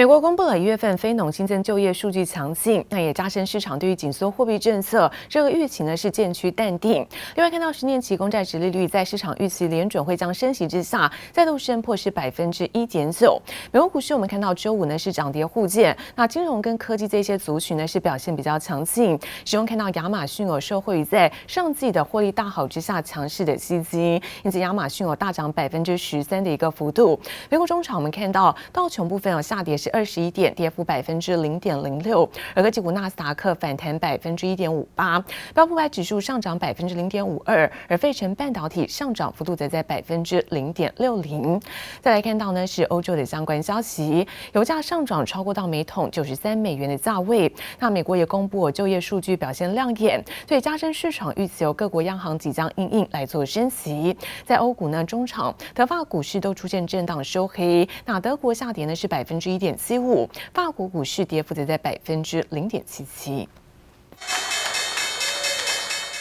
美国公布了一月份非农新增就业数据强劲，那也加深市场对于紧缩货币政策这个预期呢是渐趋淡定。另外看到十年期公债殖利率在市场预期联准会将升息之下，再度升破是百分之一点九。美国股市我们看到周五呢是涨跌互见，那金融跟科技这些族群呢是表现比较强劲。其中看到亚马逊有受惠于在上季的获利大好之下强势的吸金，因此亚马逊有大涨百分之十三的一个幅度。美国中场我们看到道琼部分有下跌是。二十一点，跌幅百分之零点零六。而科技股纳斯达克反弹百分之一点五八，标普百指数上涨百分之零点五二，而费城半导体上涨幅度则在百分之零点六零。再来看到呢是欧洲的相关消息，油价上涨超过到每桶九十三美元的价位。那美国也公布就业数据表现亮眼，所以加深市场预期由各国央行即将应应来做升息。在欧股呢中场，德法股市都出现震荡收黑，那德国下跌呢是百分之一点。七五，法国股市跌幅则在百分之零点七七。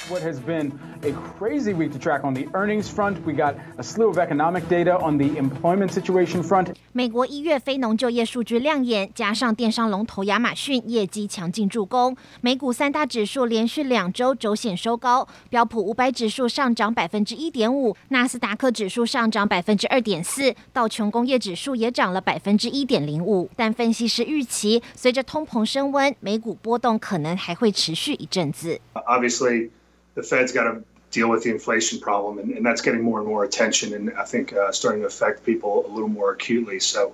What has been a crazy week to track on the earnings front. We got a slew of economic data on the employment situation front. 美国一月非农就业数据亮眼，加上电商龙头亚马逊业绩强劲助攻，美股三大指数连续两周周线收高，标普五百指数上涨百分之一点五，纳斯达克指数上涨百分之二点四，道琼工业指数也涨了百分之一点零五。但分析师预期，随着通膨升温，美股波动可能还会持续一阵子。Obviously. the Fed's got to deal with the inflation problem, and, and that's getting more and more attention, and I think uh, starting to affect people a little more acutely. So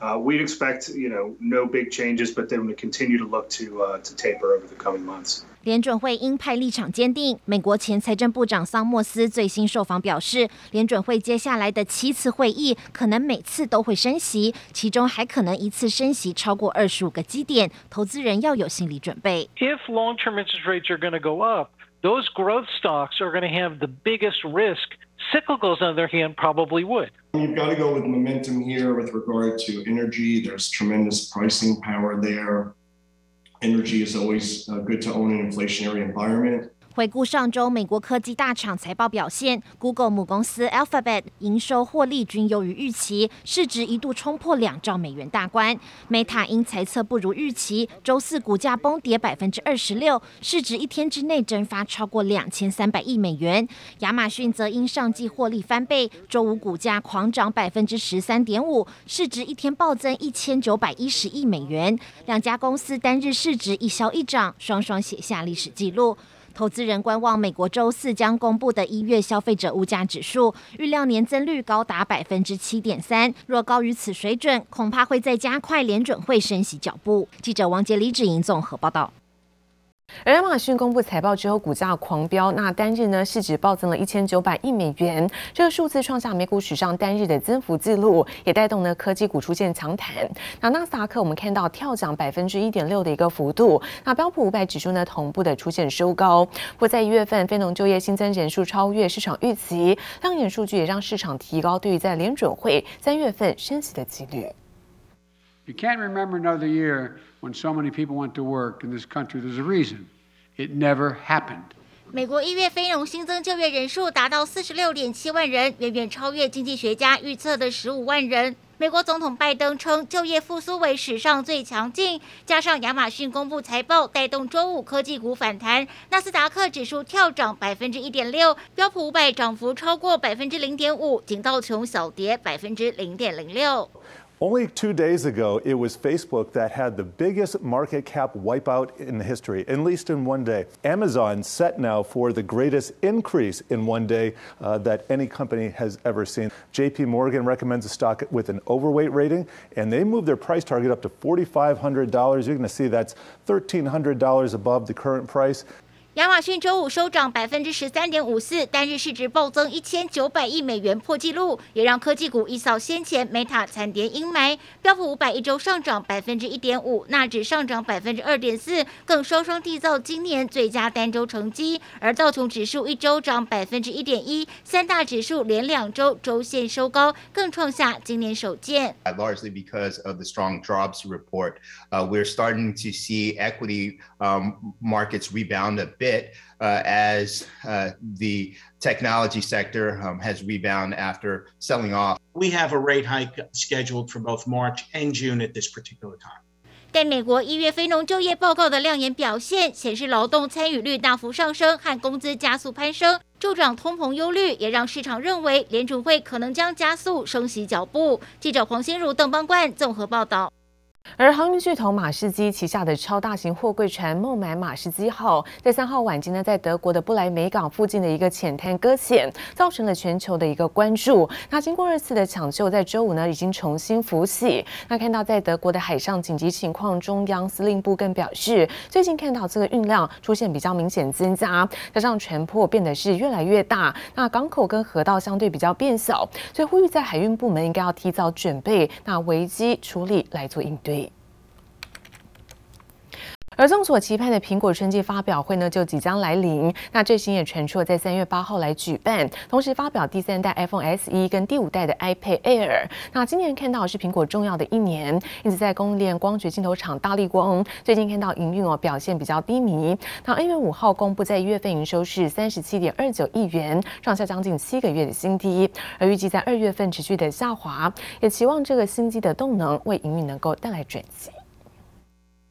uh, we'd expect, you know, no big changes, but then we continue to look to uh, to taper over the coming months. 联准会鹰派立场坚定。美国前财政部长桑莫斯最新受访表示，联准会接下来的七次会议可能每次都会升息，其中还可能一次升息超过二十五个基点，投资人要有心理准备。If long-term interest rates are going to go up. those growth stocks are going to have the biggest risk. Cyclicals, on the other hand, probably would. You've got to go with momentum here with regard to energy. There's tremendous pricing power there. Energy is always uh, good to own in an inflationary environment. 回顾上周美国科技大厂财报表现，Google 母公司 Alphabet 营收获利均优于预期，市值一度冲破两兆美元大关。Meta 因财测不如预期，周四股价崩跌百分之二十六，市值一天之内蒸发超过两千三百亿美元。亚马逊则因上季获利翻倍，周五股价狂涨百分之十三点五，市值一天暴增一千九百一十亿美元。两家公司单日市值一消一涨，双双写下历史纪录。投资人观望美国周四将公布的一月消费者物价指数，预料年增率高达百分之七点三。若高于此水准，恐怕会再加快联准会升息脚步。记者王杰、李芷莹综合报道。而亚马逊公布财报之后，股价狂飙，那单日呢市值暴增了一千九百亿美元，这个数字创下美股史上单日的增幅记录，也带动呢科技股出现强弹。那纳斯达克我们看到跳涨百分之一点六的一个幅度，那标普五百指数呢同步的出现收高。不过在一月份非农就业新增人数超越市场预期，亮眼数据也让市场提高对于在联准会三月份升息的几率。You can't remember another year when so many people went to work in this country. There's a reason. It never happened. 美国一月非农新增就业人数达到四十六点七万人，远远超越经济学家预测的十五万人。美国总统拜登称，就业复苏为史上最强劲，加上亚马逊公布财报，带动周五科技股反弹，纳斯达克指数跳涨百分之一点六，标普五百涨幅超过百分之零点五，仅道琼小跌百分之零点零六。Only two days ago, it was Facebook that had the biggest market cap wipeout in history, at least in one day. Amazon set now for the greatest increase in one day uh, that any company has ever seen. JP Morgan recommends a stock with an overweight rating, and they moved their price target up to $4,500. You're going to see that's $1,300 above the current price. 亚马逊周五收涨百分之十三点五四，单日市值暴增一千九百亿美元破纪录，也让科技股一扫先前 Meta 惨跌阴霾。标普五百一周上涨百分之一点五，纳指上涨百分之二点四，更双双缔造今年最佳单周成绩。而道琼指数一周涨百分之一点一，三大指数连两周周线收高，更创下今年首见。Largely because of the strong jobs report, uh, we're starting to see equity um, markets rebound a bit. Bit uh, as uh, the technology sector um, has rebounded after selling off. We have a rate hike scheduled for both March and June at this particular time. 但美国一月非农就业报告的亮眼表现显示，劳动参与率大幅上升和工资加速攀升，助长通膨忧虑，也让市场认为联储会可能将加速升息脚步。记者黄心如、邓邦冠综合报道。而航运巨头马士基旗下的超大型货柜船孟买马士基号，在三号晚间呢，在德国的不莱梅港附近的一个浅滩搁浅，造成了全球的一个关注。那经过二次的抢救，在周五呢，已经重新浮起。那看到在德国的海上紧急情况中央司令部更表示，最近看到这个运量出现比较明显增加，加上船舶变得是越来越大，那港口跟河道相对比较变小，所以呼吁在海运部门应该要提早准备，那危机处理来做应对。而众所期盼的苹果春季发表会呢，就即将来临。那最新也传出了在三月八号来举办，同时发表第三代 iPhone SE 跟第五代的 iPad Air。那今年看到是苹果重要的一年，因此在供应链光学镜头厂大立光最近看到营运哦表现比较低迷。那二月五号公布在一月份营收是三十七点二九亿元，创下将近七个月的新低，而预计在二月份持续的下滑，也期望这个新机的动能为营运能够带来转机。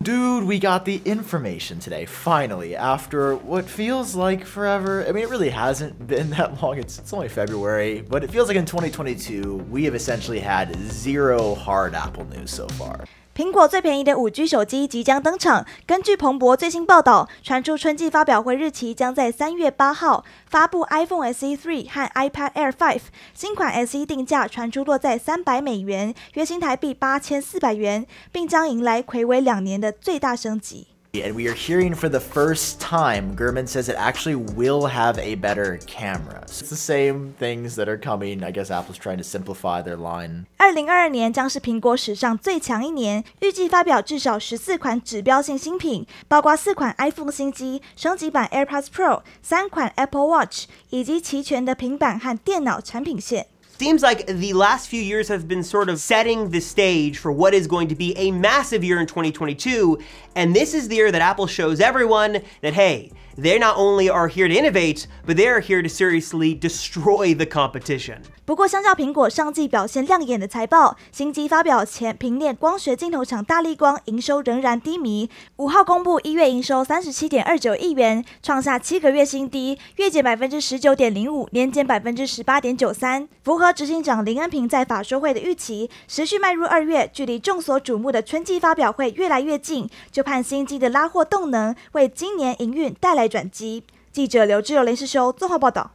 Dude, we got the information today, finally, after what feels like forever. I mean, it really hasn't been that long. It's, it's only February, but it feels like in 2022, we have essentially had zero hard Apple news so far. 苹果最便宜的 5G 手机即将登场。根据彭博最新报道，传出春季发表会日期将在三月八号发布 iPhone SE 3和 iPad Air 5。新款 SE 定价传出落在三百美元，约新台币八千四百元，并将迎来魁违两年的最大升级。And we are hearing for the first time, Gurman says it actually will have a better camera. So it's the same things that are coming. I guess Apple's trying to simplify their line. 二零二二年将是苹果史上最强一年，预计发表至少十四款指标性新品，包括四款 iPhone 新机、升级版 AirPods Pro、三款 Apple Watch 以及齐全的平板和电脑产品线。 Seems like the last few years have been sort of setting the stage for what is going to be a massive year in 2022. And this is the year that Apple shows everyone that, hey, they not only are here to innovate, but they are here to seriously destroy the competition. 不过，相较苹果上季表现亮眼的财报，新机发表前，平面光学镜头厂大立光营收仍然低迷。五号公布一月营收三十七点二九亿元，创下七个月新低，月减百分之十九点零五，年减百分之十八点九三，符合执行长林恩平在法说会的预期。持续迈入二月，距离众所瞩目的春季发表会越来越近，就盼新机的拉货动能为今年营运带来转机。记者刘志柔、林世修综合报道。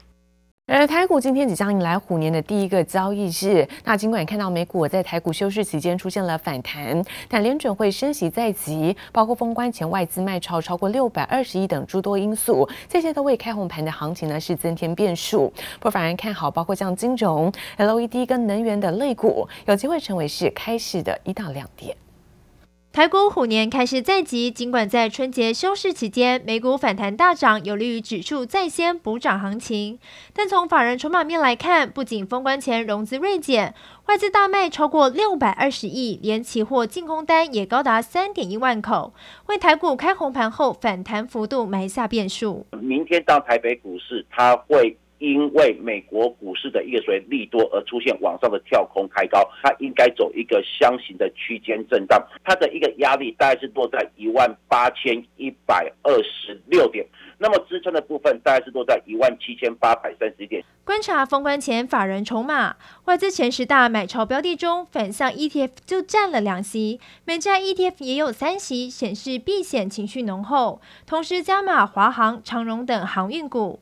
而台股今天即将迎来虎年的第一个交易日，那尽管看到美股在台股休市期间出现了反弹，但联准会升息在即，包括封关前外资卖超超过六百二十亿等诸多因素，这些都为开红盘的行情呢是增添变数。不反而看好，包括像金融、LED 跟能源的类股，有机会成为是开市的一大亮点。台股虎年开市在即，尽管在春节休市期间，美股反弹大涨，有利于指数再掀补涨行情。但从法人筹码面来看，不仅封关前融资锐减，外资大卖超过六百二十亿，连期货净空单也高达三点一万口，为台股开红盘后反弹幅度埋下变数。明天到台北股市，它会。因为美国股市的一个所谓利多而出现往上的跳空开高，它应该走一个箱型的区间震荡，它的一个压力大概是落在一万八千一百二十六点，那么支撑的部分大概是落在一万七千八百三十点。观察封关前法人筹码，外资前十大买超标的中，反向 ETF 就占了两席，美债 ETF 也有三席，显示避险情绪浓厚，同时加码华航、长荣等航运股。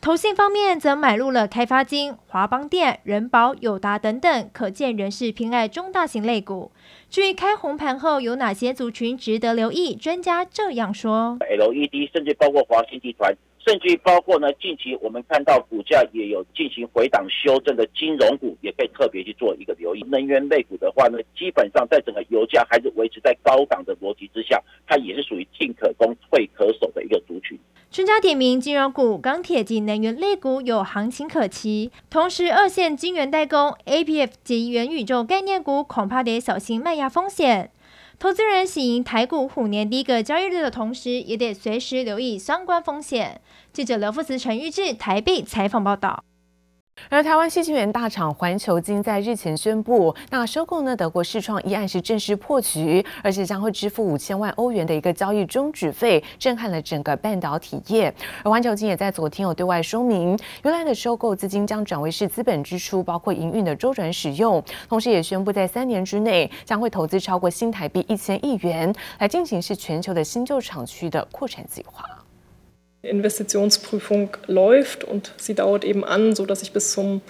投信方面则买入了开发金、华邦电、人保、友达等等，可见仍是偏爱中大型类股。至于开红盘后有哪些族群值得留意，专家这样说：LED，甚至包括华新集团，甚至包括呢，近期我们看到股价也有进行回档修正的金融股，也可以特别去做一个留意。能源类股的话呢，基本上在整个油价还是维持在高档的逻辑之下，它也是属于进可攻、退可守的一个族群。专家点名金融股、钢铁及能源类股有行情可期，同时二线晶圆代工、A P F 及元宇宙概念股恐怕得小心卖压风险。投资人喜迎台股虎年第一个交易日的同时，也得随时留意相关风险。记者刘富慈、陈玉志台北采访报道。而台湾矽晶圆大厂环球晶在日前宣布，那收购呢德国世创一案是正式破局，而且将会支付五千万欧元的一个交易终止费，震撼了整个半导体业。而环球晶也在昨天有对外说明，原来的收购资金将转为是资本支出，包括营运的周转使用，同时也宣布在三年之内将会投资超过新台币一千亿元，来进行是全球的新旧厂区的扩产计划。Investitionsprüfung läuft und sie dauert eben an, so dass ich bis zum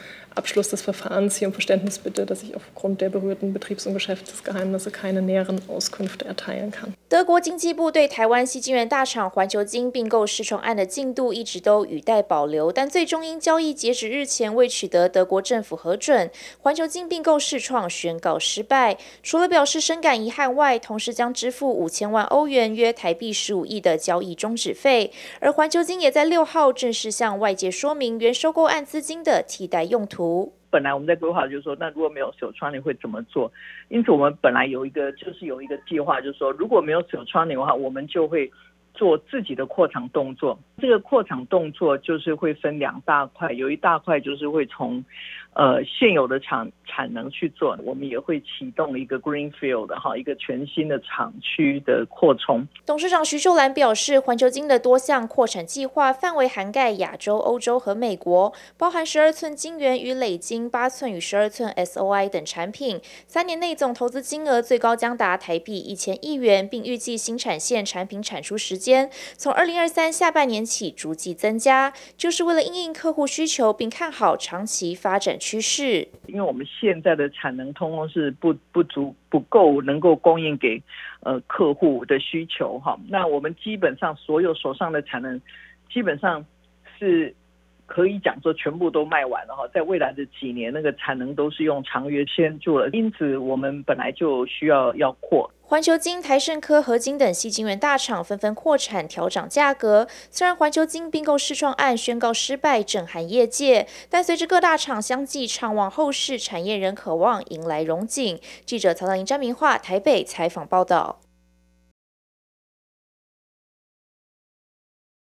德国经济部对台湾矽晶圆大厂环球晶并购世创案的进度一直都语带保留，但最终因交易截止日前未取得德国政府核准，环球晶并购世创宣告失败。除了表示深感遗憾外，同时将支付五千万欧元（约台币十五亿）的交易终止费。而环球晶也在六号正式向外界说明原收购案资金的替代用途。本来我们在规划，就是说，那如果没有手窗帘会怎么做？因此，我们本来有一个，就是有一个计划，就是说，如果没有手窗帘的话，我们就会做自己的扩场动作。这个扩场动作就是会分两大块，有一大块就是会从。呃，现有的厂产能去做，我们也会启动一个 greenfield 的哈，一个全新的厂区的扩充。董事长徐秀兰表示，环球晶的多项扩产计划范围涵盖亚洲、欧洲和美国，包含十二寸晶圆与磊晶、八寸与十二寸 SOI 等产品。三年内总投资金额最高将达台币一千亿元，并预计新产线产品产出时间从二零二三下半年起逐季增加，就是为了因应客户需求，并看好长期发展趋势，因为我们现在的产能通通是不不足不够，能够供应给呃客户的需求哈。那我们基本上所有手上的产能，基本上是可以讲说全部都卖完了哈。在未来的几年，那个产能都是用长约签住了，因此我们本来就需要要扩。环球晶、台盛科、合金等矽晶圆大厂纷纷扩产、调涨价格。虽然环球晶并购世创案宣告失败，震撼业界，但随着各大厂相继畅旺后市，产业仍渴望迎来荣景。记者曹导莹、詹明化台北采访报道。